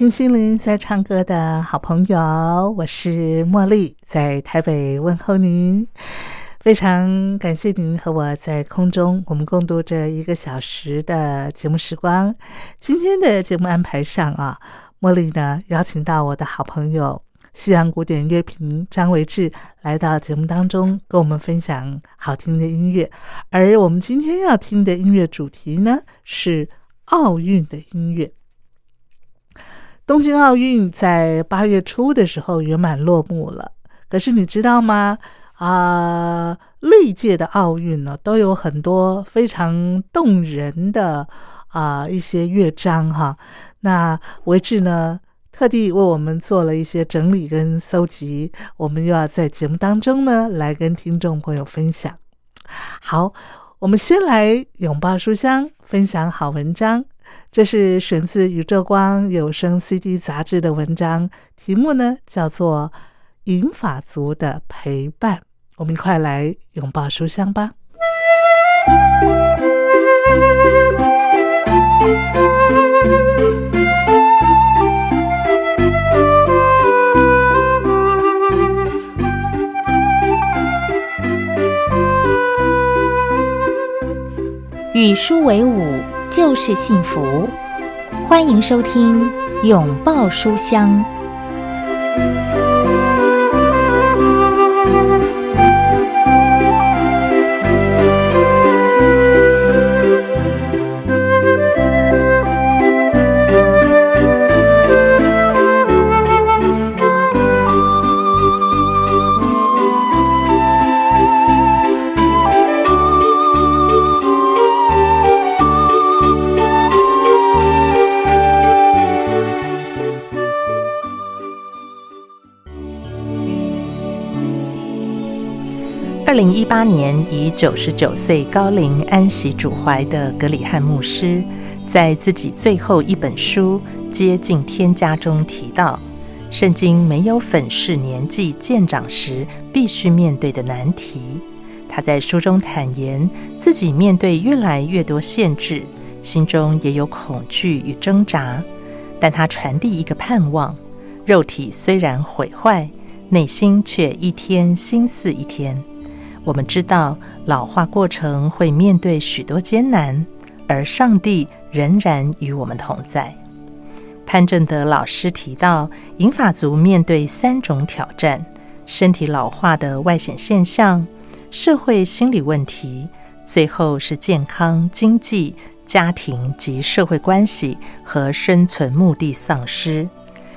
听心灵在唱歌的好朋友，我是茉莉，在台北问候您。非常感谢您和我在空中，我们共度这一个小时的节目时光。今天的节目安排上啊，茉莉呢邀请到我的好朋友西洋古典乐评张维志来到节目当中，跟我们分享好听的音乐。而我们今天要听的音乐主题呢是奥运的音乐。东京奥运在八月初的时候圆满落幕了，可是你知道吗？啊，历届的奥运呢，都有很多非常动人的啊一些乐章哈。那维志呢，特地为我们做了一些整理跟搜集，我们又要在节目当中呢来跟听众朋友分享。好，我们先来拥抱书香，分享好文章。这是选自《宇宙光有声 CD》杂志的文章，题目呢叫做《银法族的陪伴》。我们一块来拥抱书香吧。与书为伍就是幸福，欢迎收听《拥抱书香》。零一八年，以九十九岁高龄安息主怀的格里汉牧师，在自己最后一本书《接近天家》中提到，圣经没有粉饰年纪渐长时必须面对的难题。他在书中坦言，自己面对越来越多限制，心中也有恐惧与挣扎，但他传递一个盼望：肉体虽然毁坏，内心却一天新似一天。我们知道老化过程会面对许多艰难，而上帝仍然与我们同在。潘正德老师提到，银发族面对三种挑战：身体老化的外显现象、社会心理问题，最后是健康、经济、家庭及社会关系和生存目的丧失。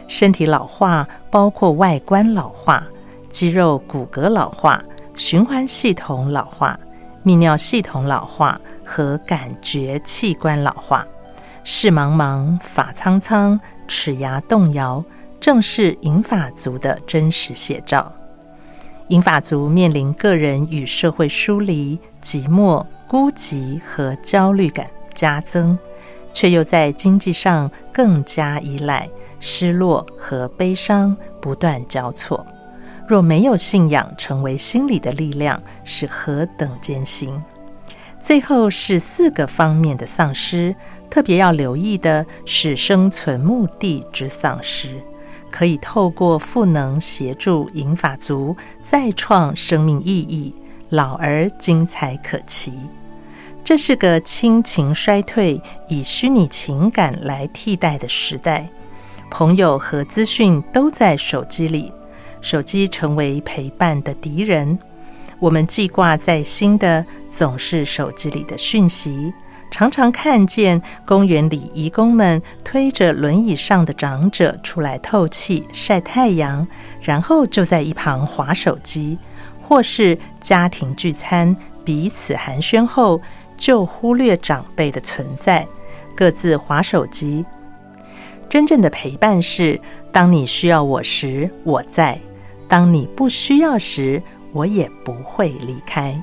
身体老化包括外观老化、肌肉骨骼老化。循环系统老化、泌尿系统老化和感觉器官老化，视茫茫、发苍苍、齿牙动摇，正是银发族的真实写照。银发族面临个人与社会疏离、寂寞、孤寂和焦虑感加增，却又在经济上更加依赖，失落和悲伤不断交错。若没有信仰成为心理的力量，是何等艰辛！最后是四个方面的丧失，特别要留意的是生存目的之丧失。可以透过赋能协助银法族再创生命意义，老而精彩可期。这是个亲情衰退、以虚拟情感来替代的时代，朋友和资讯都在手机里，手机成为陪伴的敌人。我们记挂在心的总是手机里的讯息，常常看见公园里义工们推着轮椅上的长者出来透气、晒太阳，然后就在一旁划手机，或是家庭聚餐，彼此寒暄后。就忽略长辈的存在，各自划手机。真正的陪伴是：当你需要我时，我在；当你不需要时，我也不会离开。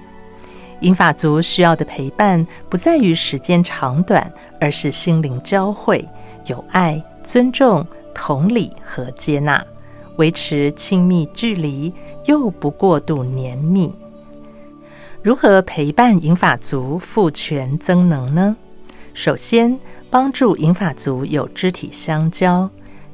银发族需要的陪伴，不在于时间长短，而是心灵交汇，有爱、尊重、同理和接纳，维持亲密距离，又不过度黏密。如何陪伴银发族赋权增能呢？首先，帮助银发族有肢体相交，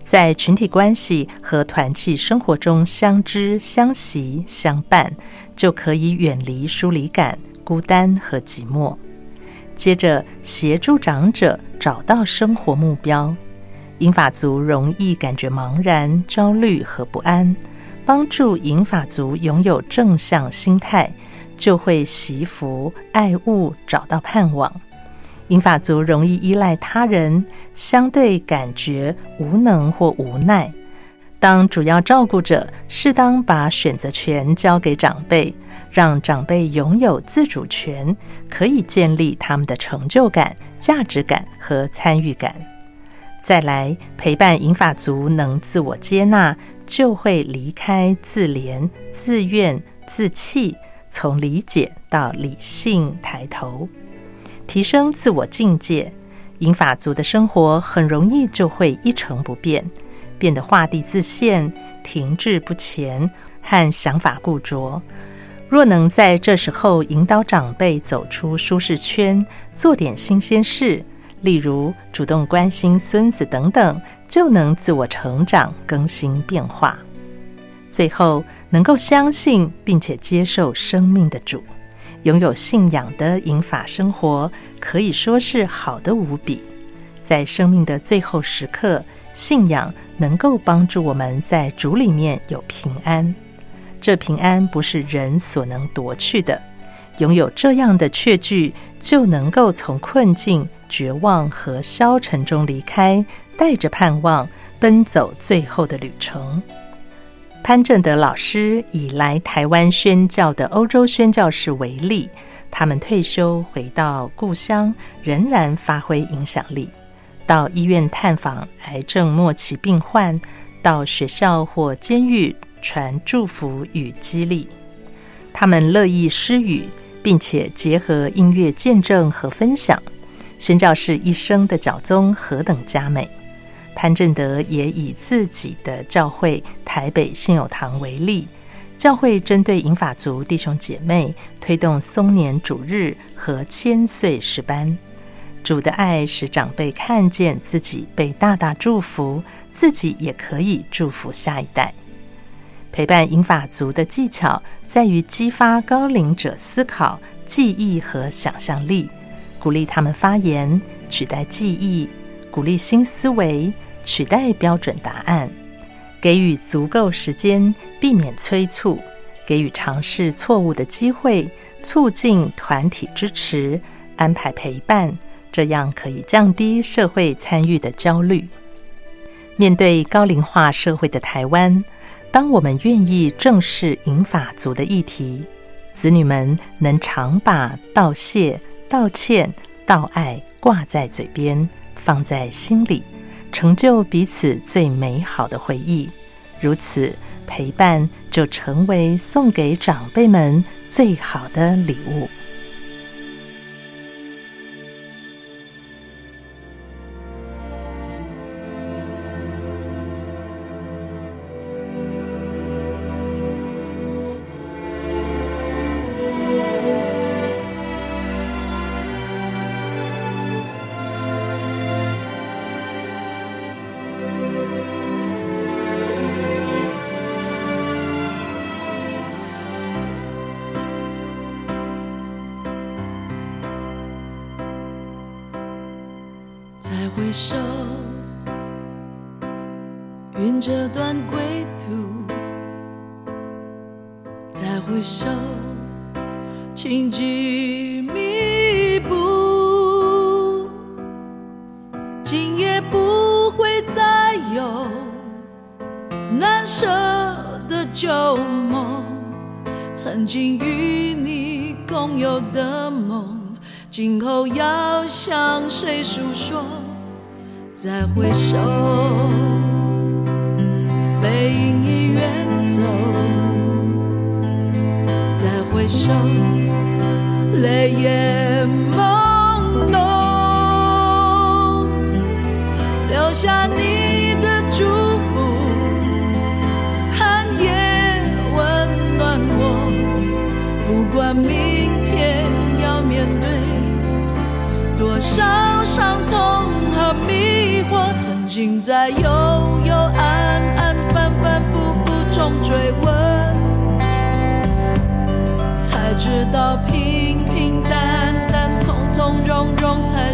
在群体关系和团契生活中相知、相惜、相伴，就可以远离疏离感、孤单和寂寞。接着，协助长者找到生活目标。银发族容易感觉茫然、焦虑和不安，帮助银发族拥有正向心态。就会习福爱物，找到盼望。银发族容易依赖他人，相对感觉无能或无奈。当主要照顾者，适当把选择权交给长辈，让长辈拥有自主权，可以建立他们的成就感、价值感和参与感。再来陪伴银发族能自我接纳，就会离开自怜、自怨、自弃。从理解到理性抬头，提升自我境界，银法族的生活很容易就会一成不变，变得画地自限、停滞不前和想法固着。若能在这时候引导长辈走出舒适圈，做点新鲜事，例如主动关心孙子等等，就能自我成长、更新变化。最后。能够相信并且接受生命的主，拥有信仰的引法生活，可以说是好的无比。在生命的最后时刻，信仰能够帮助我们在主里面有平安。这平安不是人所能夺去的。拥有这样的确据，就能够从困境、绝望和消沉中离开，带着盼望，奔走最后的旅程。潘正德老师以来台湾宣教的欧洲宣教士为例，他们退休回到故乡，仍然发挥影响力。到医院探访癌症末期病患，到学校或监狱传祝福与激励。他们乐意施予，并且结合音乐见证和分享。宣教士一生的教宗何等佳美！潘正德也以自己的教会台北信友堂为例，教会针对银法族弟兄姐妹推动松年主日和千岁诗班。主的爱使长辈看见自己被大大祝福，自己也可以祝福下一代。陪伴银法族的技巧在于激发高龄者思考、记忆和想象力，鼓励他们发言，取代记忆，鼓励新思维。取代标准答案，给予足够时间，避免催促，给予尝试错误的机会，促进团体支持，安排陪伴，这样可以降低社会参与的焦虑。面对高龄化社会的台湾，当我们愿意正视银法族的议题，子女们能常把道谢、道歉、道爱挂在嘴边，放在心里。成就彼此最美好的回忆，如此陪伴就成为送给长辈们最好的礼物。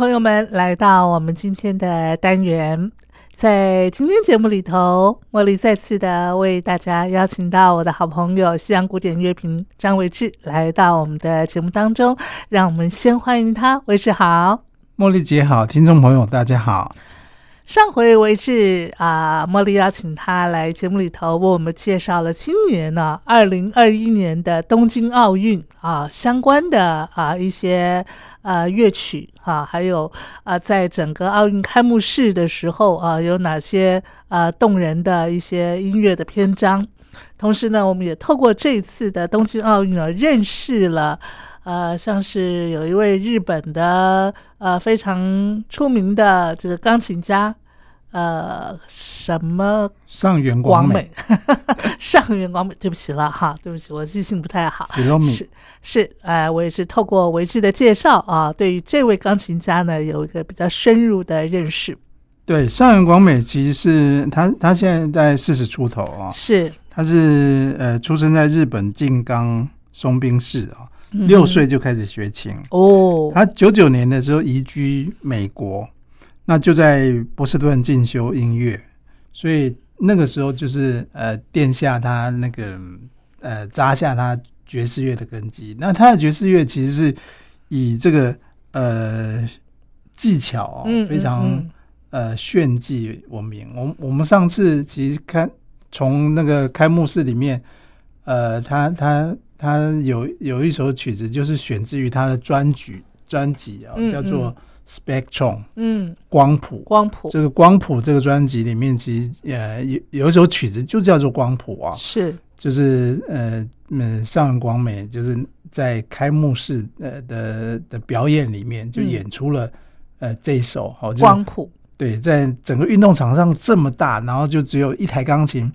朋友们来到我们今天的单元。在今天节目里头，茉莉再次的为大家邀请到我的好朋友西洋古典乐评张维志来到我们的节目当中，让我们先欢迎他，维志好，茉莉姐好，听众朋友大家好。上回为止啊，茉莉邀请他来节目里头为我们介绍了今年呢，二零二一年的东京奥运啊相关的啊一些呃乐曲啊，还有啊在整个奥运开幕式的时候啊有哪些啊动人的一些音乐的篇章。同时呢，我们也透过这次的东京奥运啊，认识了呃像是有一位日本的呃非常出名的这个钢琴家。呃，什么？上元广美？上元广美，对不起了哈，对不起，我记性不太好。是是，呃，我也是透过维志的介绍啊，对于这位钢琴家呢，有一个比较深入的认识。对，上元广美其实是他，他现在在四十出头啊，是，他是呃，出生在日本静冈松滨市啊，六岁就开始学琴。哦，他九九年的时候移居美国。那就在波士顿进修音乐，所以那个时候就是呃殿下他那个呃扎下他爵士乐的根基。那他的爵士乐其实是以这个呃技巧非常呃炫技闻名。我我们上次其实看从那个开幕式里面，呃，他他他有有一首曲子就是选自于他的专辑专辑啊，叫做。Spectrum，嗯，光谱，光谱，这个光谱这个专辑里面，其实呃有有一首曲子就叫做光谱啊，是，就是呃嗯上元广美就是在开幕式呃的的表演里面就演出了呃这一首好光谱，对，在整个运动场上这么大，然后就只有一台钢琴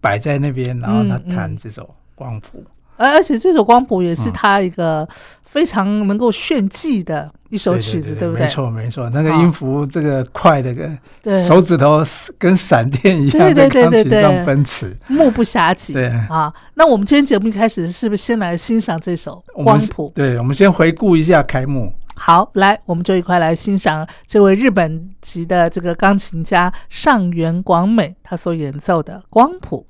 摆在那边，然后他弹这首光谱。而而且这首光谱也是他一个非常能够炫技的一首曲子，对不对？没错，没错，那个音符这个快的跟手指头跟闪电一样在钢琴上奔驰，目不暇接。对啊，那我们今天节目一开始是不是先来欣赏这首光谱？对，我们先回顾一下开幕。好，来，我们就一块来欣赏这位日本籍的这个钢琴家上原广美他所演奏的光谱。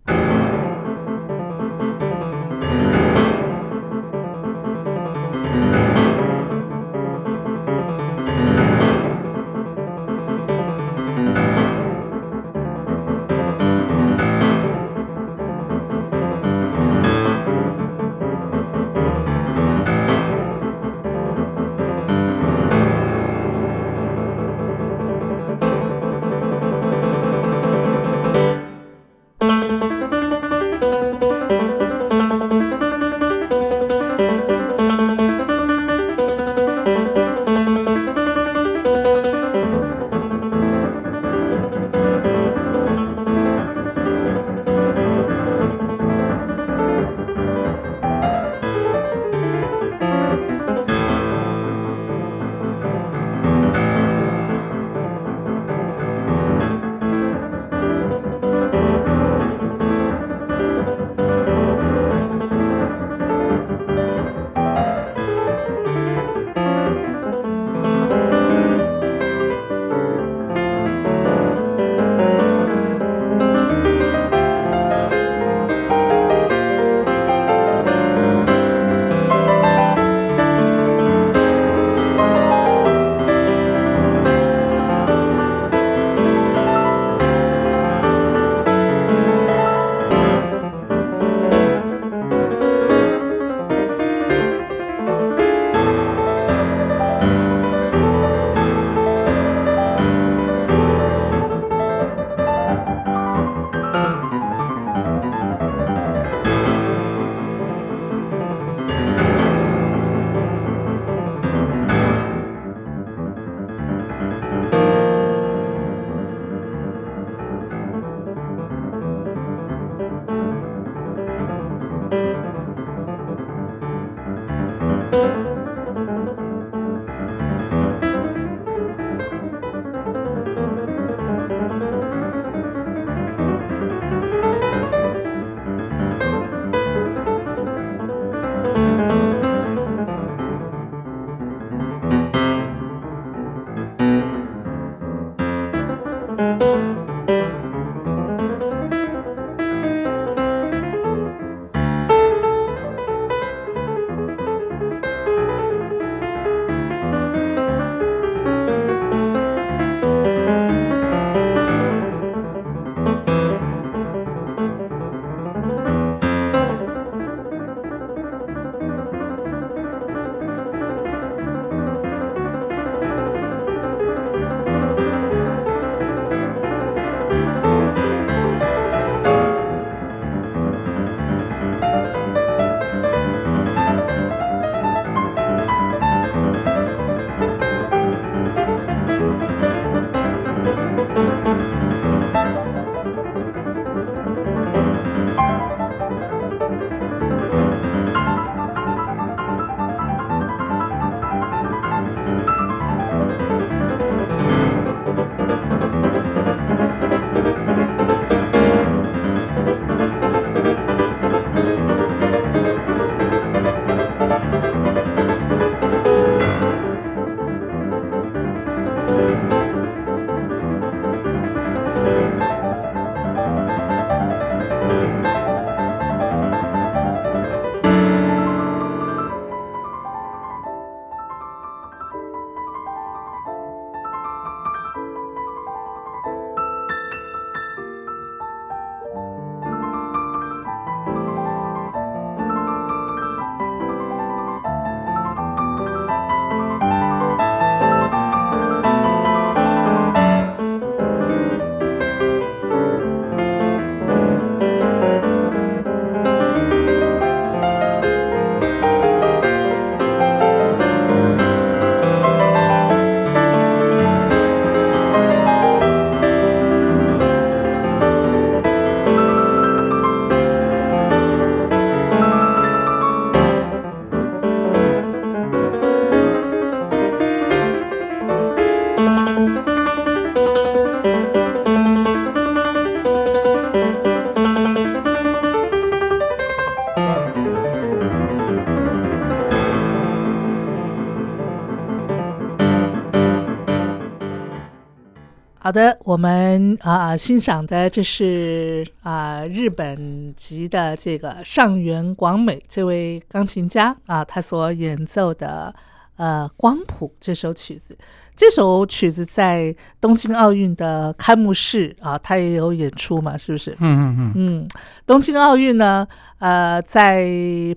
好的，我们啊、欣赏的这是啊、日本籍的这个上原广美这位钢琴家啊，他所演奏的呃《光谱》这首曲子。这首曲子在东京奥运的开幕式啊，他也有演出嘛，是不是？嗯嗯嗯，嗯，东京奥运呢，呃，在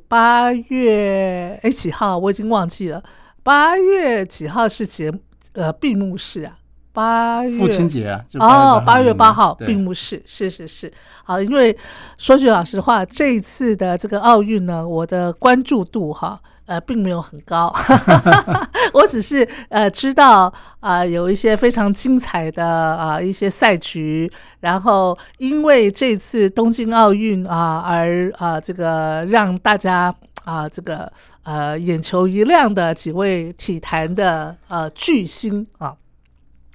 八月哎几号我已经忘记了，八月几号是节呃闭幕式啊？八月父亲节啊，就哦，八八月八号对闭幕式，是是是。好，因为说句老实话，这一次的这个奥运呢，我的关注度哈。呃，并没有很高，我只是呃知道啊、有一些非常精彩的啊、一些赛局，然后因为这次东京奥运啊而啊这个让大家啊这个呃眼球一亮的几位体坛的呃巨星啊，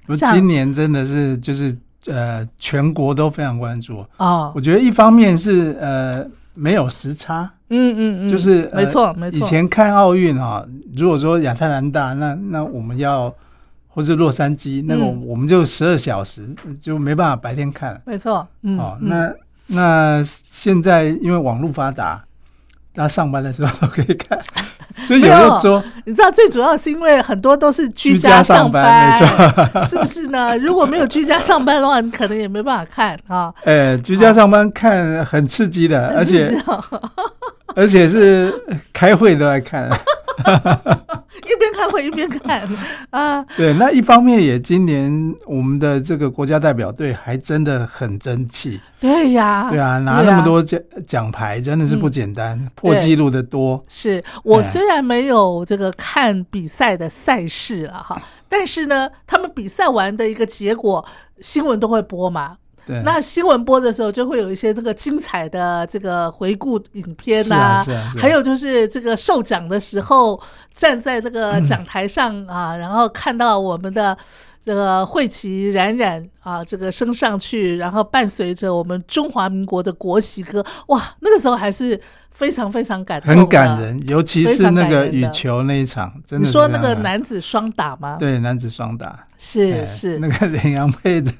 我像今年真的是就是呃，全国都非常关注。哦，我觉得一方面是呃没有时差，嗯嗯嗯，就是、呃没错没错。以前看奥运哈，如果说亚特兰大，那那我们要或是洛杉矶，那个嗯我们就十二小时就没办法白天看。没错，嗯，哦，嗯那那现在因为网络发达，大家上班的时候都可以看，所以有没有的说你知道最主要是因为很多都是居居家上上班没错 是不是呢？如果没有居家上班的话，你可能也没办法看啊。呃，居家上班看很刺激的，而且而且是开会都在看。一边开会一边看。啊，对，那一方面也今年我们的这个国家代表队还真的很争气，对呀，对啊，拿那么多奖奖牌真的是不简单，破纪录的多。是我哎。虽然没有这个看比赛的赛事了哈，但是呢，他们比赛完的一个结果，新闻都会播嘛。对，那新闻播的时候，就会有一些这个精彩的这个回顾影片是啊是啊是啊。还有就是这个授奖的时候，站在这个讲台上啊，然后看到我们的这个会旗冉冉啊，这个升上去，然后伴随着我们中华民国的国旗歌，哇，那个时候还是非常非常感动，很感。人，尤其是那个羽球那一场，真的你说那个男子双打吗？，对男子双打。哎是。是那个林洋配的，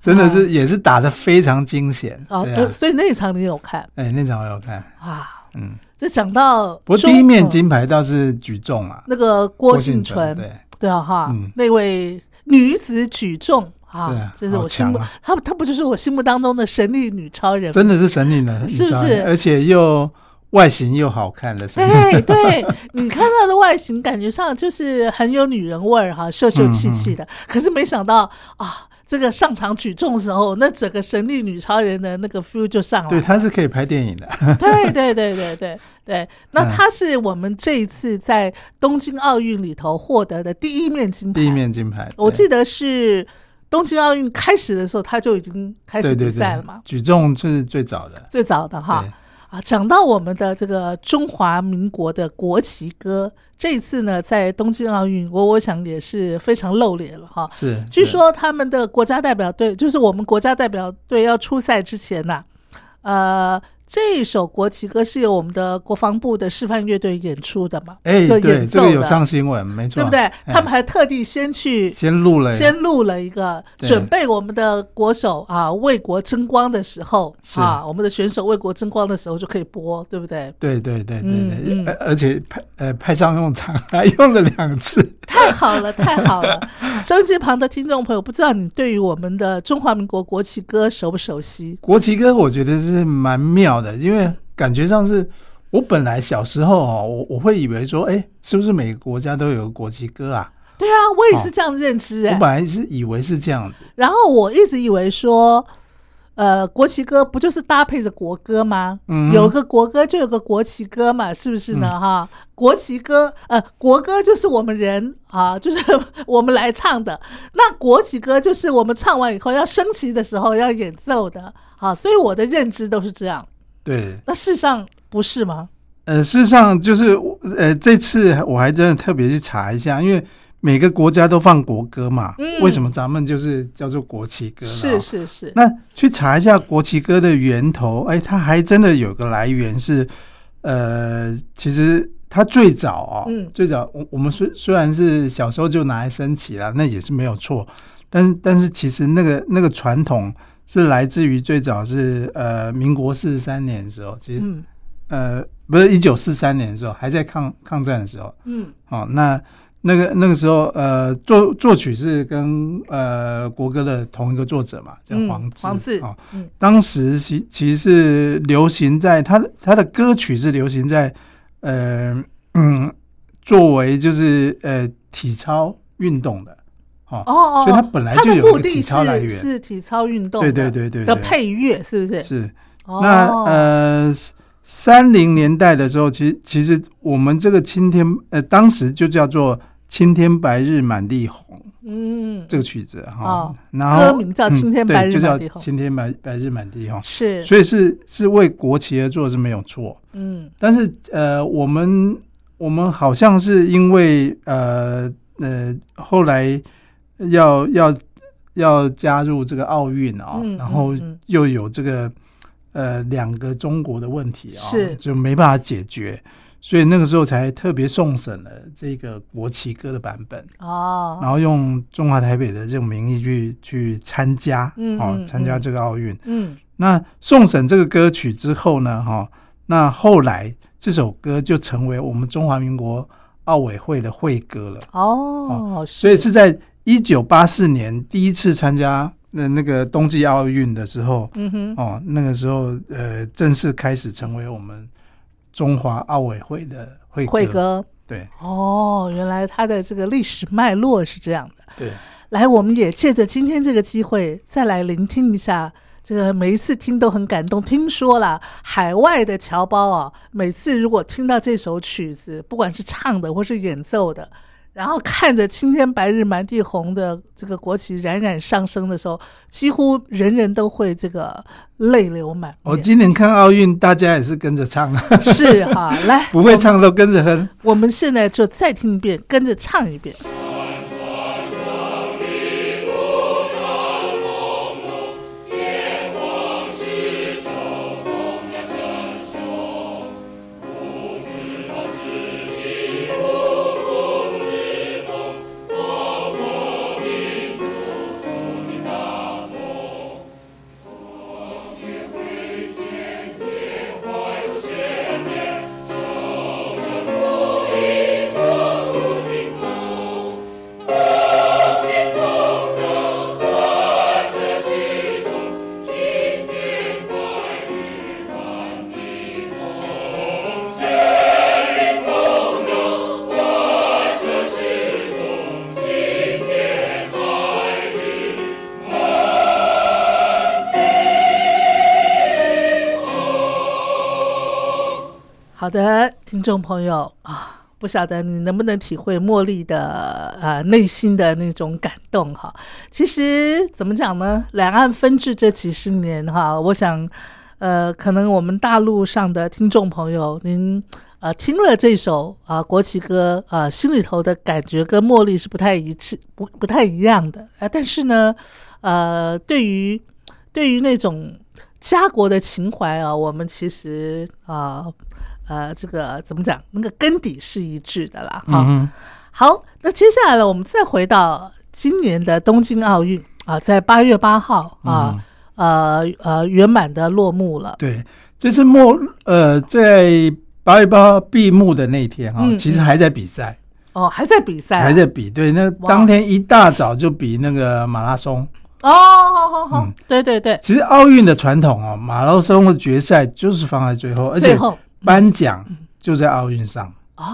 真的是也是打的非常惊险。啊，呃所以那一场你有看哎，那场我有看，啊？嗯，这讲到不过第一面嗯金牌倒是举重啊，那个郭幸存，对，对啊哈，嗯那位女子举重啊这是我心目她她不就是我心目当中的神力女超人吗？真的是神力呢，是不是而且又外形又好看的神女。对对，你看她的外形，感觉上就是很有女人味儿哈，秀秀气气嗯的。可是没想到啊，这个上场举重的时候，那整个神力女超人的那个 feel 就上来对，了。她是可以拍电影的。对对对对对对，那嗯她是我们这一次在东京奥运里头获得的第一面金牌。第一面金牌，我记得是东京奥运开始的时候，他就已经开始比对对对赛了嘛，，举重是最早的。最早的哈对啊。讲到我们的这个中华民国的国旗歌，这一次呢，在东京奥运，我我想也是非常露脸了哈。是，是据说他们的国家代表队，就是我们国家代表队要出赛之前呐、呃，这首国旗歌是由我们的国防部的示范乐队演出的嘛？哎，就对，演奏这个有上新闻，没错，对不对？哎他们还特地先去先录了，先录了一个准备我们的国手啊为国争光的时候是啊，我们的选手为国争光的时候就可以播，对不对？对对对对嗯对，嗯而而且派呃派上用场，还用了两次。太好了，太好了！收音机旁的听众朋友，不知道你对于我们的中华民国国旗歌熟不熟悉？国旗歌我觉得是蛮妙的，因为感觉上是我本来小时候哦，我我会以为说，哎，是不是每个国家都有个国旗歌啊？对啊，我也是这样认知哎、我本来是以为是这样子，然后我一直以为说，呃，国旗歌不就是搭配着国歌吗？嗯有个国歌就有个国旗歌嘛，是不是呢？哈，国旗歌，呃，国歌就是我们人啊，就是 我们来唱的。那国旗歌就是我们唱完以后要升旗的时候要演奏的。啊，所以我的认知都是这样。对。那事实上不是吗？呃，事实上就是呃，这次我还真的特别去查一下，因为每个国家都放国歌嘛，嗯为什么咱们就是叫做国旗歌呢？是是是。那去查一下国旗歌的源头，哎，它还真的有个来源是，呃，其实它最早哦，嗯最早我我们虽虽然是小时候就拿来升旗了，那也是没有错。但是但是其实那个那个传统是来自于最早是呃民国四十三年的时候，其实、嗯。呃不是一九四三年的时候，还在抗抗战的时候，嗯。哦，那那个那个时候，呃，作作曲是跟呃国歌的同一个作者嘛，叫嗯黄志。黄志哦，嗯。当时其其实是流行在他的他的歌曲是流行在呃嗯作为就是呃体操运动的，哦，哦哦，所以它本来就有体操来源。是是体操运动对对对对对的配乐是不是？是。哦。那呃，三零年代的时候，其实其实我们这个青天呃，当时就叫做《青天白日满地红》嗯。这个曲子哈。哦，然后歌名叫青天白日满地红。青天白白日满地红，是。所以是是为国旗而做是没有错，嗯。但是呃，我们我们好像是因为呃呃后来要要要加入这个奥运啊，嗯然后又有这个呃两个中国的问题啊，是就没办法解决，所以那个时候才特别送审了这个国旗歌的版本，哦然后用中华台北的这种名义去去参加，哦嗯哦，参加嗯这个奥运。嗯那送审这个歌曲之后呢，哈，那后来这首歌就成为我们中华民国奥委会的会歌了。哦，所以是在一九八四年第一次参加那那个冬季奥运的时候，嗯哼哦，那个时候呃正式开始成为我们中华奥委会的会歌。会歌对哦，原来它的这个历史脉络是这样的。对，来，我们也借着今天这个机会，再来聆听一下。这个每一次听都很感动。听说了，海外的侨胞啊，每次如果听到这首曲子，不管是唱的或是演奏的，然后看着青天白日满地红的这个国旗冉冉上升的时候，几乎人人都会这个泪流满面。我今年看奥运，大家也是跟着唱，是哈，来，不会唱都跟着哼。我们现在就再听一遍，跟着唱一遍。听众朋友啊，不晓得你能不能体会茉莉的呃内心的那种感动哈。其实怎么讲呢？两岸分治这几十年哈，我想呃，可能我们大陆上的听众朋友，您呃听了这首啊、国旗歌啊、心里头的感觉跟茉莉是不太一致，不不太一样的啊、但是呢，呃，对于对于那种家国的情怀啊，我们其实啊。这个怎么讲？那个根底是一致的啦，哈、嗯好，那接下来呢，我们再回到今年的东京奥运啊，在八月八号啊，呃呃，圆满的落幕了。对，这是末呃，在八月八号闭幕的那天啊、嗯其实还在比赛，哦，还在比赛啊、还在比。对，那当天一大早就比那个马拉松。哦，好好好，嗯对对对，其实奥运的传统哦，马拉松的决赛就是放在最后，而且最后颁奖就在奥运上。哦，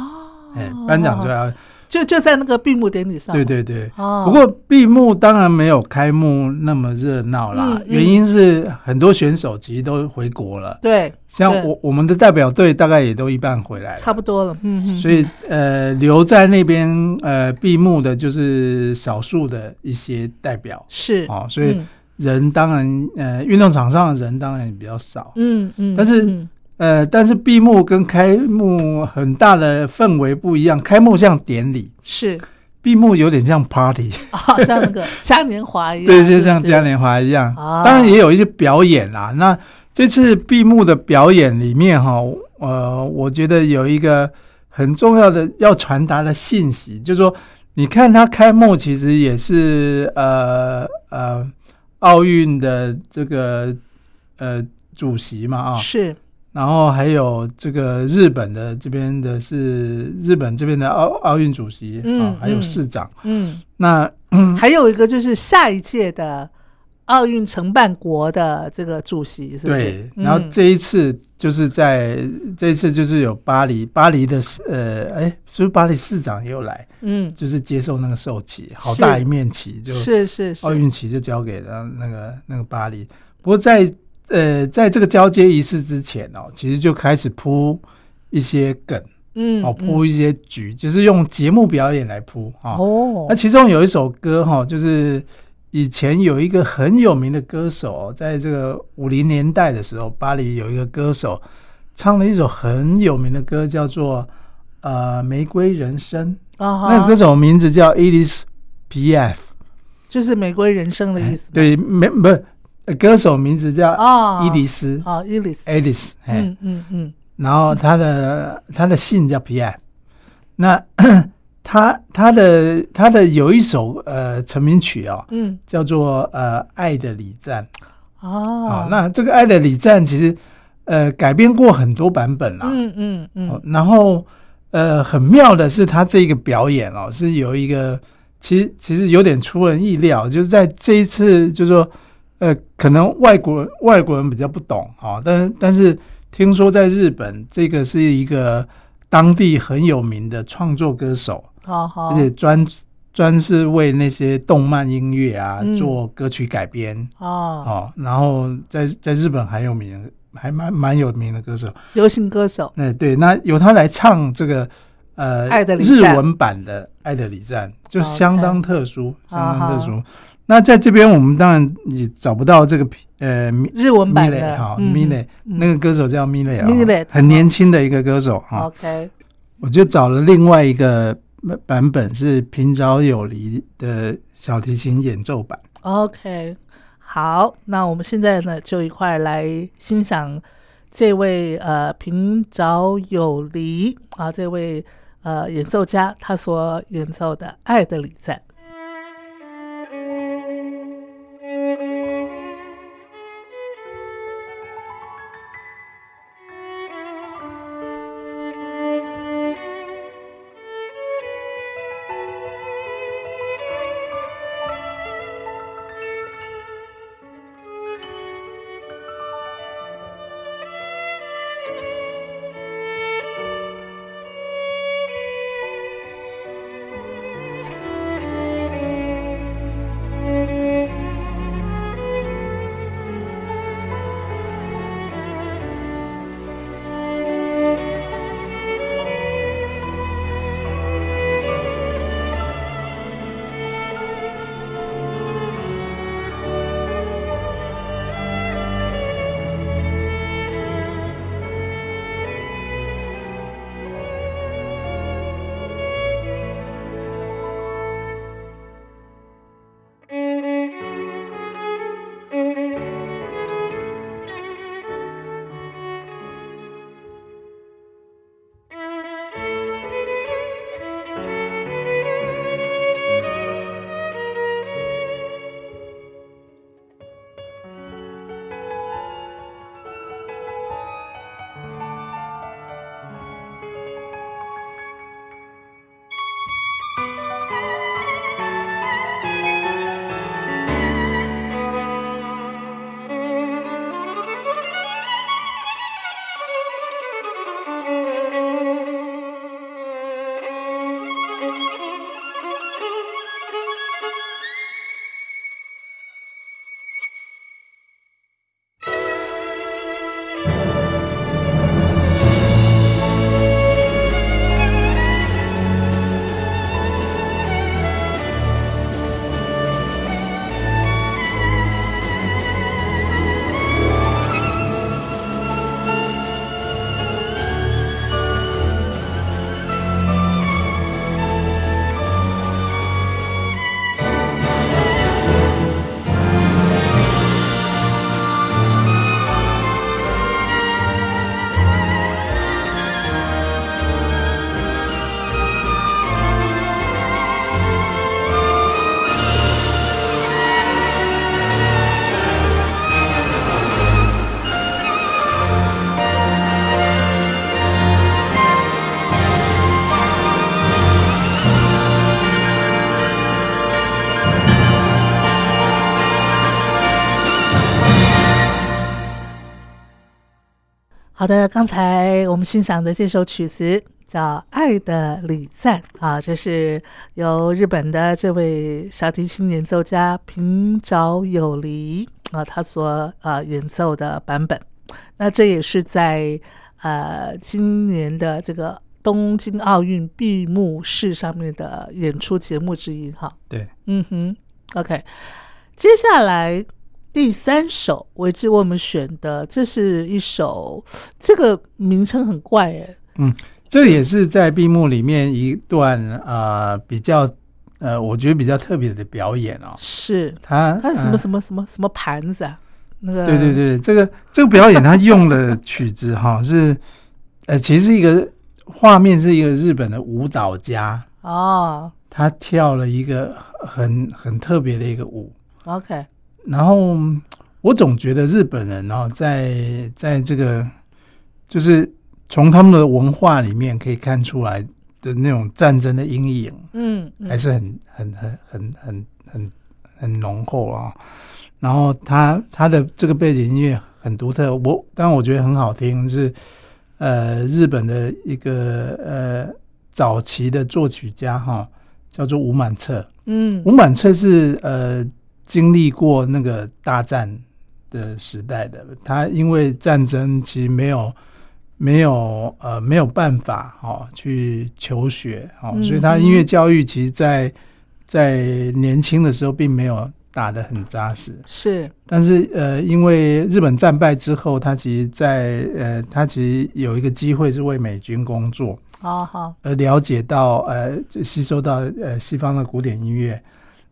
哎，颁奖就在奥运。就就在那个闭幕典礼上，对对对。哦，不过闭幕当然没有开幕那么热闹啦，原因是很多选手其实都回国了，对，像我我们的代表队大概也都一半回来了，差不多了，嗯嗯，所以呃留在那边呃闭幕的就是少数的一些代表。是，哦，所以嗯。人当然呃运动场上的人当然也比较少，嗯嗯，但是嗯呃但是闭幕跟开幕很大的氛围不一样，开幕像典礼，是，闭幕有点像 party。好像那个 嘉年华一样，对，就像嘉年华一样。哦当然也有一些表演啦。那这次闭幕的表演里面哈，呃，我觉得有一个很重要的要传达的信息，就是说你看他开幕其实也是呃呃奥运的这个呃主席嘛啊，是然后还有这个日本的这边的是日本这边的奥奥运主席啊嗯，还有嗯。市长。嗯，那 还有一个就是下一届的奥运承办国的这个主席，是？对，嗯。然后这一次就是在这一次就是有巴黎巴黎的市呃，哎，是不是巴黎市长也有来，嗯，就是接受那个授旗，好大一面旗，就是是是。奥运旗就交给了那个那个巴黎。不过在呃在这个交接仪式之前哦，其实就开始铺一些梗嗯，哦，铺一些局，就是用节目表演来铺啊。哦那，其中有一首歌哈，就是以前有一个很有名的歌手哦，在这个五零年代的时候，巴黎有一个歌手唱了一首很有名的歌，叫做呃《玫瑰人生》。啊那个歌手名字叫 Edith P.F。就是玫瑰人生的意思吗，对，没不是呃歌手名字叫啊，伊迪丝啊，伊迪丝，，Edith。哎，嗯嗯嗯，然后他的他的姓叫皮埃。那 他他的他的有一首呃成名曲哦，嗯叫做呃《爱的礼赞》哦啊。，那这个《爱的礼赞》其实呃改编过很多版本啦。嗯嗯哦嗯，然后呃很妙的是，他这个表演哦是有一个其实其实有点出人意料，就是在这一次就是说呃可能外国人外国人比较不懂哈、哦，但但是听说在日本这个是一个当地很有名的创作歌手，好好，而且专专是为那些动漫音乐啊、嗯。做歌曲改编哦，哦，然后在在日本很有名，还蛮蛮有名的歌手。流行歌手，哎，对，那由他来唱这个呃爱的日文版的《爱的礼赞》，就相当特殊，相当特好。殊。那在这边我们当然也找不到这个呃日文版的哈嗯 Mile 嗯那个歌手叫 Mile 啊很年轻的一个歌手哈。OK，我就找了另外一个版本是平沼有梨的小提琴演奏版。OK，好，那我们现在呢就一块来欣赏这位呃平沼有梨啊这位呃演奏家他所演奏的《爱的礼赞》。的，刚才我们欣赏的这首曲子叫《爱的礼赞》啊，这是由日本的这位小提琴演奏家平沼友梨啊，他所啊演奏的版本。那这也是在呃今年的这个东京奥运闭幕式上面的演出节目之一哈。对，嗯哼，OK，接下来第三首为之我们选的，这是一首这个名称很怪诶，这也是在闭幕里面一段呃比较呃，我觉得比较特别的表演哦。是他它是什么呃什么什么什么盘子啊？那个对对对，这个这个表演他用的曲子哈是呃，其实是一个画面是一个日本的舞蹈家，哦他跳了一个很很特别的一个舞。，OK，然后我总觉得日本人哦，在在这个就是从他们的文化里面可以看出来的那种战争的阴影，嗯，嗯还是很很很很很很很浓厚啊。然后他他的这个背景音乐很独特，我当然我觉得很好听，是呃日本的一个呃早期的作曲家哈、叫做吴满彻。嗯吴满彻是呃经历过那个大战的时代的，他因为战争其实没有没有呃没有办法哦去求学哦，嗯所以他音乐教育其实在在年轻的时候并没有打得很扎实。是。但是呃，因为日本战败之后，他其实在呃，他其实有一个机会是为美军工作，好好。而了解到呃，就吸收到呃西方的古典音乐，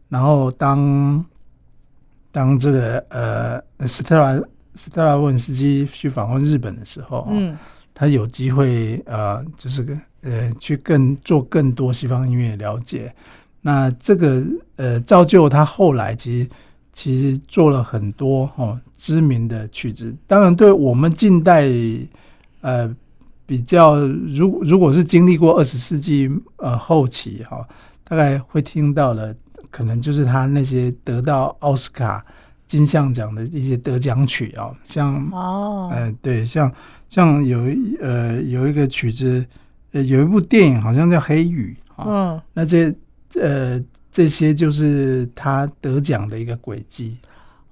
然后当当这个呃斯特拉斯特拉文斯基去访问日本的时候，嗯他有机会呃，就是呃去更做更多西方音乐的了解。那这个呃造就他后来其实其实做了很多哦知名的曲子。当然，对我们近代呃比较，如如果是经历过二十世纪呃后期哈、大概会听到的，可能就是他那些得到奥斯卡金像奖的一些得奖曲啊、像哦。呃，对，像像有一呃有一个曲子，呃有一部电影好像叫《黑雨》啊，嗯。那这呃这些就是他得奖的一个轨迹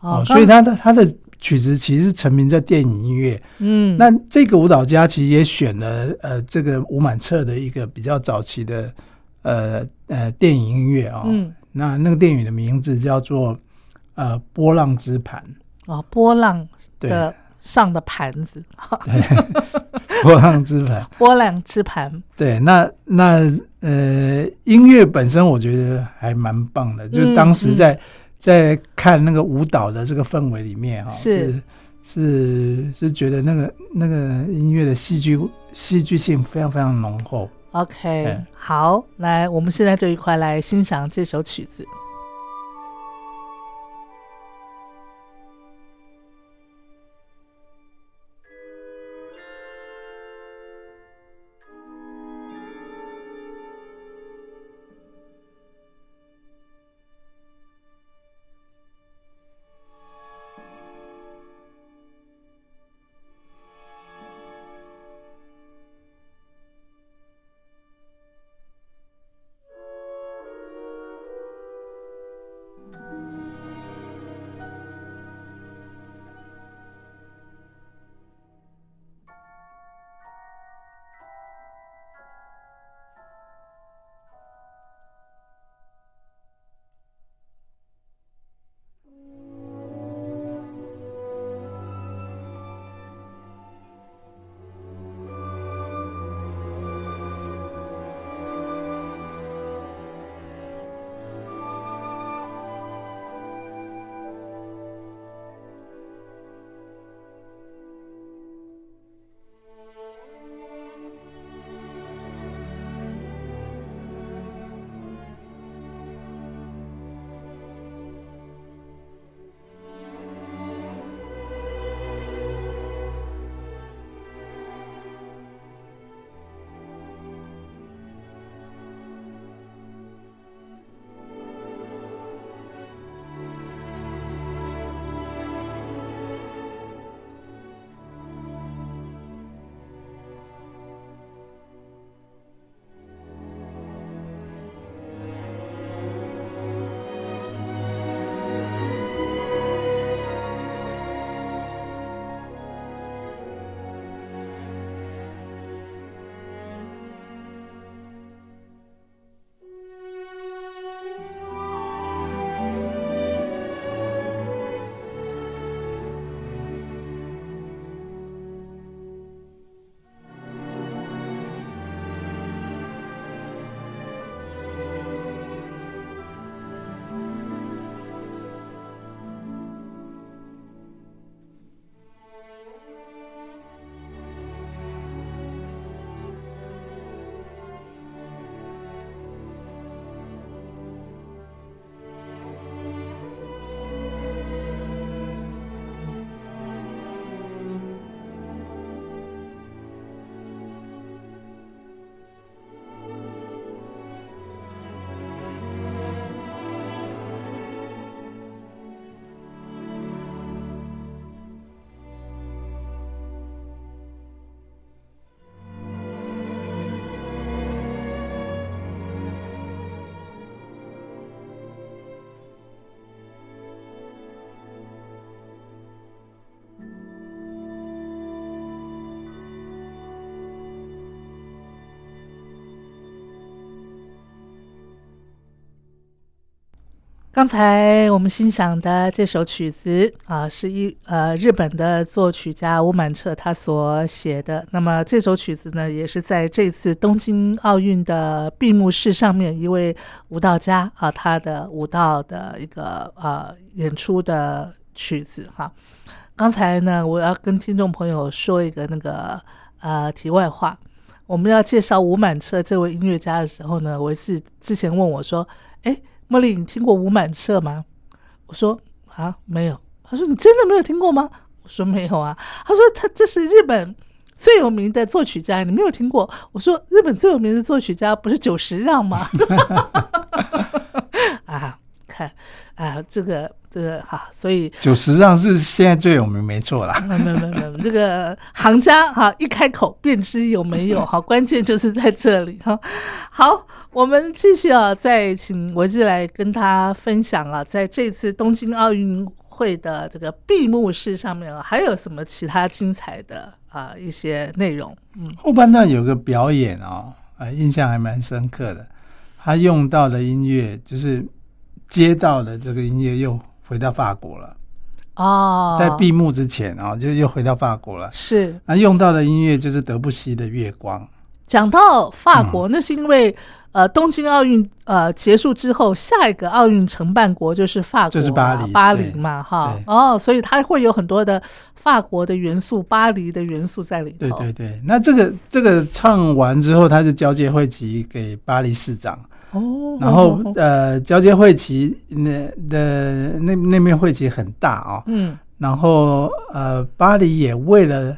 哦，所以他的他的曲子其实是成名在电影音乐。嗯。那这个舞蹈家其实也选了呃这个吴满彻的一个比较早期的呃呃电影音乐啊、嗯那那个电影的名字叫做呃波浪之盘，哦波浪对，的上的盘子 波浪之盘。波浪之盘，对，那那呃，音乐本身我觉得还蛮棒的，就当时在、在看那个舞蹈的这个氛围里面哈、是是是是觉得那个那个音乐的戏剧戏剧性非常非常浓厚。OK，哎好，来，我们现在就一块来欣赏这首曲子。刚才我们欣赏的这首曲子啊，是一呃日本的作曲家吴满彻他所写的。那么这首曲子呢，也是在这次东京奥运的闭幕式上面，一位舞蹈家啊，他的舞蹈的一个呃演出的曲子哈。刚才呢，我要跟听众朋友说一个那个呃题外话，我们要介绍吴满彻这位音乐家的时候呢，我是之前问我说，哎。茉莉，你听过吴满彻吗？我说啊，没有。他说你真的没有听过吗？我说没有啊。他说他这是日本最有名的作曲家，你没有听过？我说日本最有名的作曲家不是久石让吗？啊，看啊，这个这个哈，所以久石让是现在最有名，没错啦。没有没有没有，这个行家哈，一开口便知有没有哈，关键就是在这里哈。好。我们继续啊，再请维志来跟他分享啊，在这次东京奥运会的这个闭幕式上面啊，还有什么其他精彩的啊一些内容？嗯，后半段有个表演啊，啊，印象还蛮深刻的。他用到的音乐就是接到的这个音乐，又回到法国了。哦，在闭幕之前啊，就又回到法国了。是，那用到的音乐就是德布西的《月光》。讲到法国，那是因为。呃，东京奥运呃结束之后，下一个奥运承办国就是法国，就是巴黎，巴黎嘛，哈，哦，所以它会有很多的法国的元素、巴黎的元素在里头。对对对，那这个这个唱完之后，他就交接会旗给巴黎市长，哦，然后呃，交接会旗那的那那面会旗很大啊，嗯，然后呃，巴黎也为了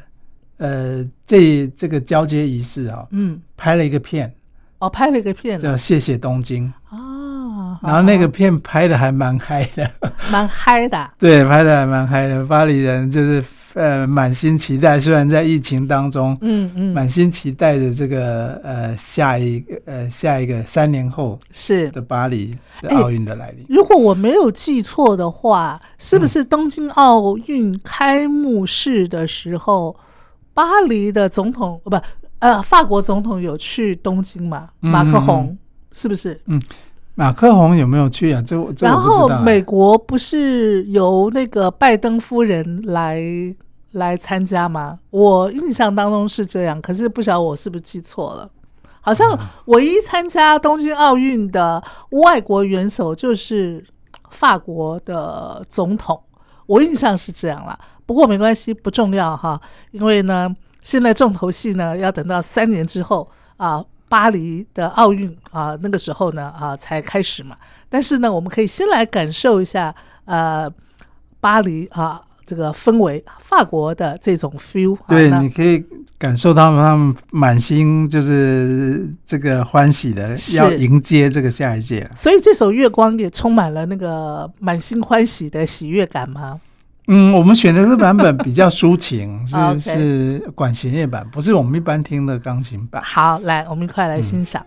呃这这个交接仪式啊，嗯，拍了一个片。哦，拍了一个片叫《谢谢东京》哦，然后那个片拍的还蛮嗨的，蛮嗨的。对，拍的还蛮嗨的。巴黎人就是呃满心期待，虽然在疫情当中，嗯嗯，满心期待的这个呃下一个呃下一个三年后是的巴黎的奥运的来临。如果我没有记错的话，是不是东京奥运开幕式的时候，巴黎的总统不？呃，法国总统有去东京吗？马克宏是不是？嗯，马克宏有没有去啊？这这然后美国不是由那个拜登夫人来来参加吗？我印象当中是这样，可是不晓得我是不是记错了。好像唯一参加东京奥运的外国元首就是法国的总统，我印象是这样了。不过没关系，不重要哈，因为呢。现在重头戏呢，要等到三年之后啊，巴黎的奥运啊，那个时候呢啊才开始嘛。但是呢，我们可以先来感受一下呃，巴黎啊这个氛围，法国的这种 feel。对，你可以感受他们他们满心就是这个欢喜的，要迎接这个下一届。所以这首《月光》也充满了那个满心欢喜的喜悦感吗？嗯，我们选的这版本比较抒情，是是管弦乐版，不是我们一般听的钢琴版。好，来，我们一块来欣赏。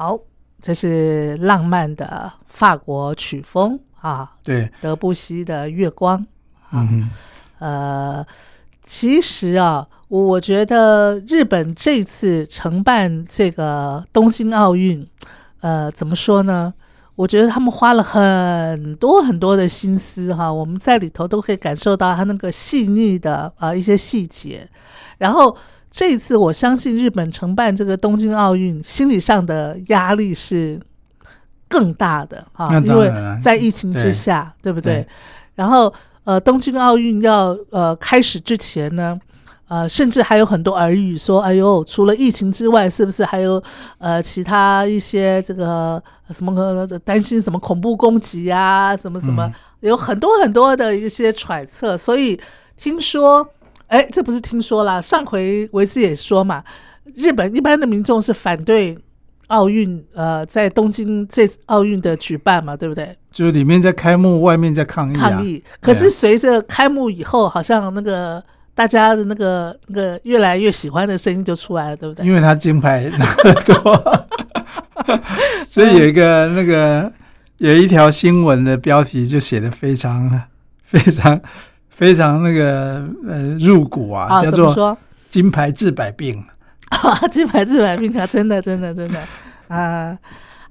好，这是浪漫的法国曲风啊，对，德布西的《月光》啊，呃，其实啊，我觉得日本这次承办这个东京奥运，呃，怎么说呢？我觉得他们花了很多很多的心思哈，我们在里头都可以感受到他那个细腻的呃一些细节。然后这一次，我相信日本承办这个东京奥运，心理上的压力是更大的啊，因为在疫情之下，对不对对？然后呃，东京奥运要呃开始之前呢，呃，甚至还有很多耳语说，哎呦，除了疫情之外，是不是还有呃其他一些这个呃什么呃担心什么恐怖攻击呀、什么什么，嗯有很多很多的一些揣测。所以听说，哎，这不是听说啦，上回维斯也说嘛，日本一般的民众是反对。奥运，呃，在东京这次奥运的举办嘛，对不对？就是里面在开幕，外面在抗议啊。抗议。可是随着开幕以后，好像那个大家的那个那个越来越喜欢的声音就出来了，对不对？因为他金牌拿得多，所以有一个那个有一条新闻的标题就写的非常非常非常那个呃入骨啊，啊，叫做说？“金牌治百病 啊，金牌治百病啊，真的，真的，真的啊！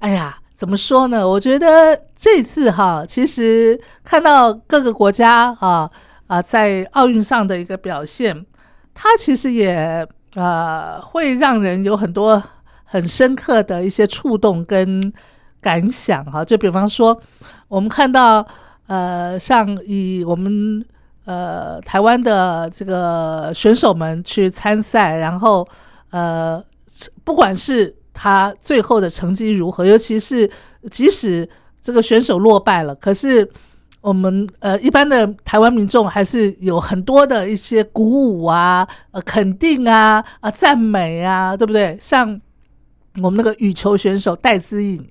哎呀，怎么说呢？我觉得这次哈，其实看到各个国家啊啊在奥运上的一个表现，它其实也呃会让人有很多很深刻的一些触动跟感想哈。就比方说，我们看到呃，像以我们呃台湾的这个选手们去参赛，然后呃，不管是他最后的成绩如何，尤其是即使这个选手落败了，可是我们呃一般的台湾民众还是有很多的一些鼓舞啊、呃肯定啊、啊赞美啊，对不对？像我们那个羽球选手戴资颖。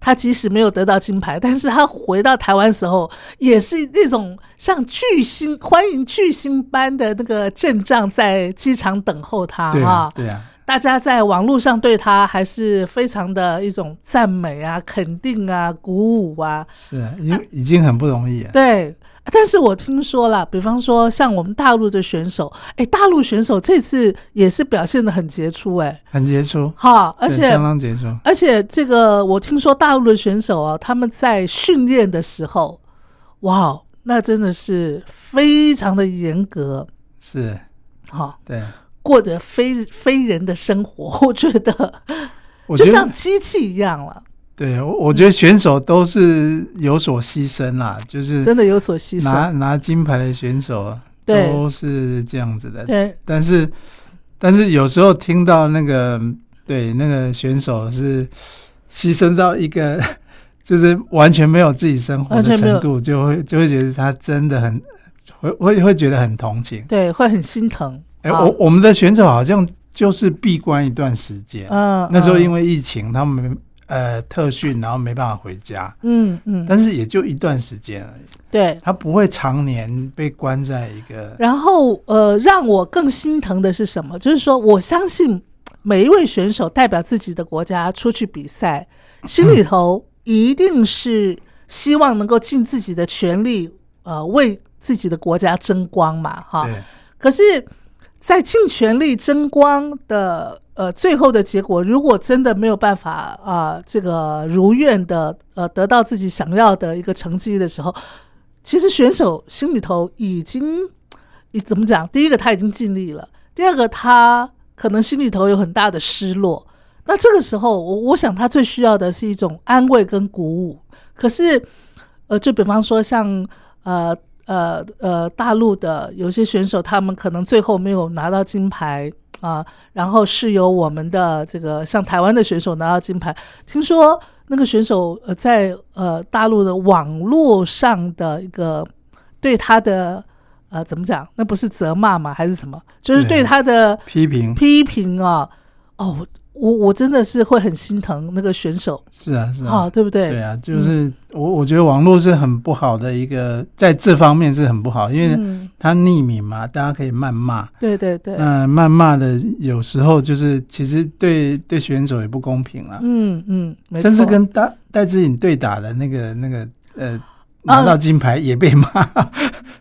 他即使没有得到金牌，但是他回到台湾时候，也是那种像巨星欢迎巨星般的那个阵仗在机场等候”，他啊啊，。对啊，大家在网络上对他还是非常的一种赞美啊、肯定啊、鼓舞啊。是啊，已经已经很不容易了。对，但是我听说了，比方说像我们大陆的选手，哎，大陆选手这次也是表现的很杰出，哎，很杰出，好，而且对相当杰出。而且这个我听说大陆的选手啊，他们在训练的时候，哇，那真的是非常的严格，是，哈、对，过着非非人的生活，我觉得就像机器一样了，对我我觉得选手都是有所牺牲啦，就是真的有所牺牲。拿拿金牌的选手啊都是这样子的。对，但是，但是有时候听到那个对那个选手是牺牲到一个 就是完全没有自己生活的程度，就会就会觉得他真的很会会会觉得很同情。对，会很心疼。哎、啊我我们的选手好像就是闭关一段时间，嗯，那时候因为为疫情，他们呃特训，然后没办法回家，嗯嗯，但是也就一段时间而已，对。他不会常年被关在一个然后呃，让我更心疼的是什么？就是说，我相信每一位选手代表自己的国家出去比赛，心里头一定是希望能够尽自己的全力，呃，为自己的国家争光嘛，哈。对可是，在尽全力争光的呃最后的结果，如果真的没有办法啊、这个如愿的呃得到自己想要的一个成绩的时候，其实选手心里头已经，你怎么讲？第一个他已经尽力了，第二个他可能心里头有很大的失落。那这个时候，我我想他最需要的是一种安慰跟鼓舞。可是，呃，就比方说像呃呃呃大陆的有些选手，他们可能最后没有拿到金牌啊、然后是由我们的这个像台湾的选手拿到金牌。听说那个选手呃在呃大陆的网络上的一个对他的呃怎么讲？那不是责骂吗？还是什么？就是对对他的批评，批评啊，哦，我我真的是会很心疼那个选手是啊，是啊，啊，对不对？对啊，就是我我觉得网络是很不好的一个，在这方面是很不好，因为嗯，它匿名嘛，大家可以谩骂。对对对，嗯、谩骂的有时候就是其实对对选手也不公平啦，嗯嗯，甚至跟戴戴志颖对打的那个那个呃啊拿到金牌也被骂，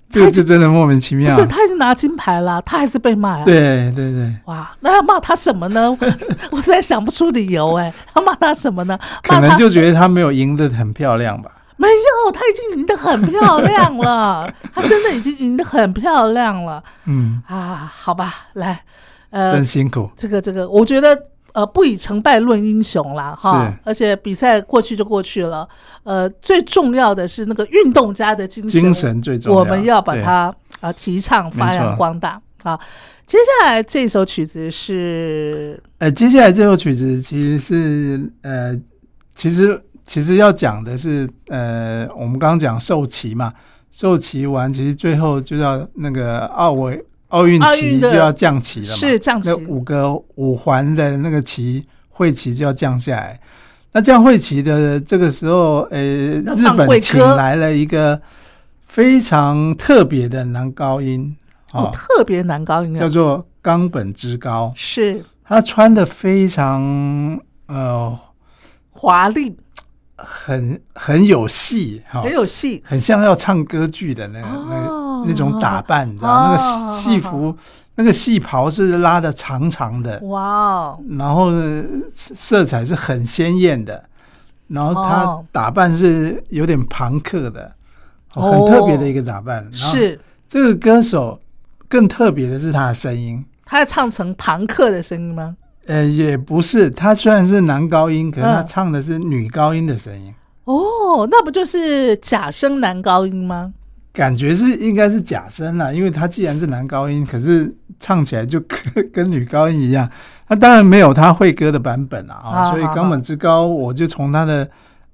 这个就真的莫名其妙不是。他已经拿金牌了，他还是被骂呀、对对对，哇，那要骂他什么呢？我实在想不出理由哎，要骂他什么呢？可能就觉得他没有赢得很漂亮吧。没有，他已经赢得很漂亮了，他真的已经赢得很漂亮了嗯，啊！好吧，来，呃真，辛苦。这个这个，我觉得呃，不以成败论英雄啦，哈，而且比赛过去就过去了，呃，最重要的是那个运动家的精神，精神最重要，我们要把它啊、提倡发扬光大啊。接下来这首曲子是呃，接下来这首曲子其实是呃，其实其实要讲的是呃，我们刚刚讲受旗嘛，受旗完，其实最后就要那个奥委奥运旗就要降旗了嘛，是降旗那五个五环的那个旗会旗就要降下来。那降会旗的这个时候，呃，要日本请来了一个非常特别的男高音，哦，特别男高音啊。叫做冈本之高。是。他穿的非常呃华丽，很很有戏哈，很有戏。很像要唱歌剧的那个、那哦个那种打扮，你知道、哦那个戏戏服那个戏袍是拉的长长的，哇哦，然后呢色彩是很鲜艳的，然后他哦。打扮是有点朋克的，哦很特别的一个打扮。是。这个歌手更特别的是他的声音。他要唱成朋克的声音吗？呃，也不是，他虽然是男高音，可是他嗯唱的是女高音的声音，哦，那不就是假声男高音吗？感觉是应该是假声啦，因为他既然是男高音，可是唱起来就跟 跟女高音一样。那当然没有他会歌的版本啦啊，所以冈本之高，我就从他的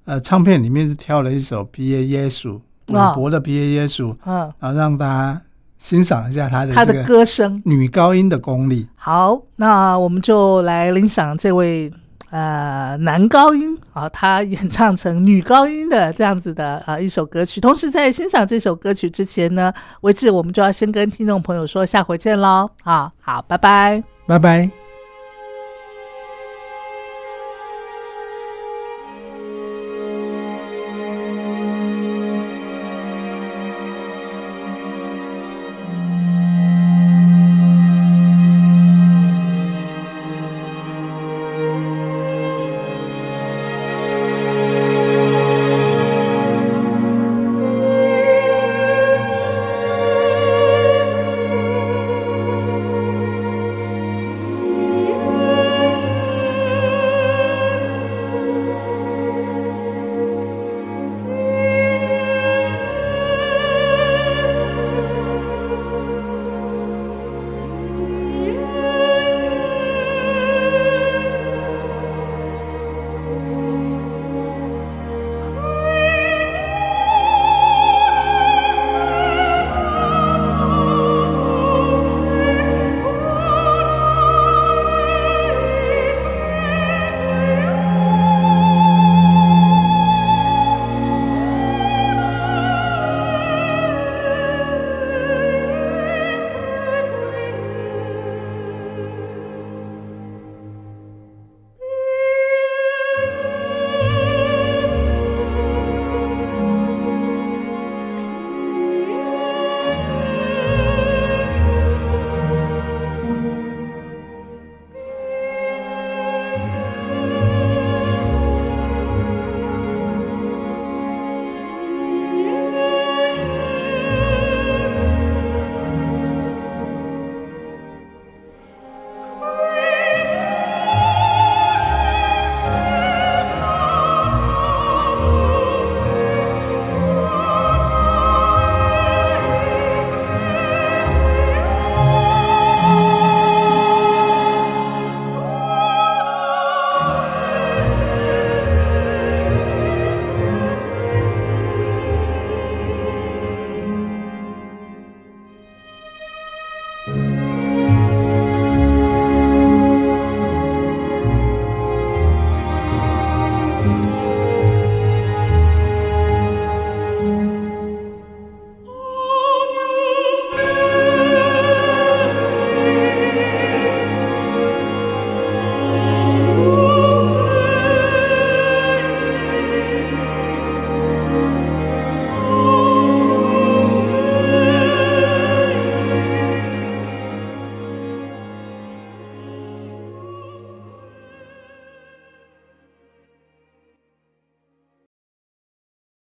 呃唱片里面挑了一首《皮耶耶稣》，啊韦伯的《皮耶耶稣》，嗯，然后让大家欣赏一下他的他的歌声。女高音的功力。好，那我们就来领赏这位呃男高音啊，他演唱成女高音的这样子的啊一首歌曲。同时在欣赏这首歌曲之前呢，为止我们就要先跟听众朋友说下回见喽啊，好，拜拜。拜拜。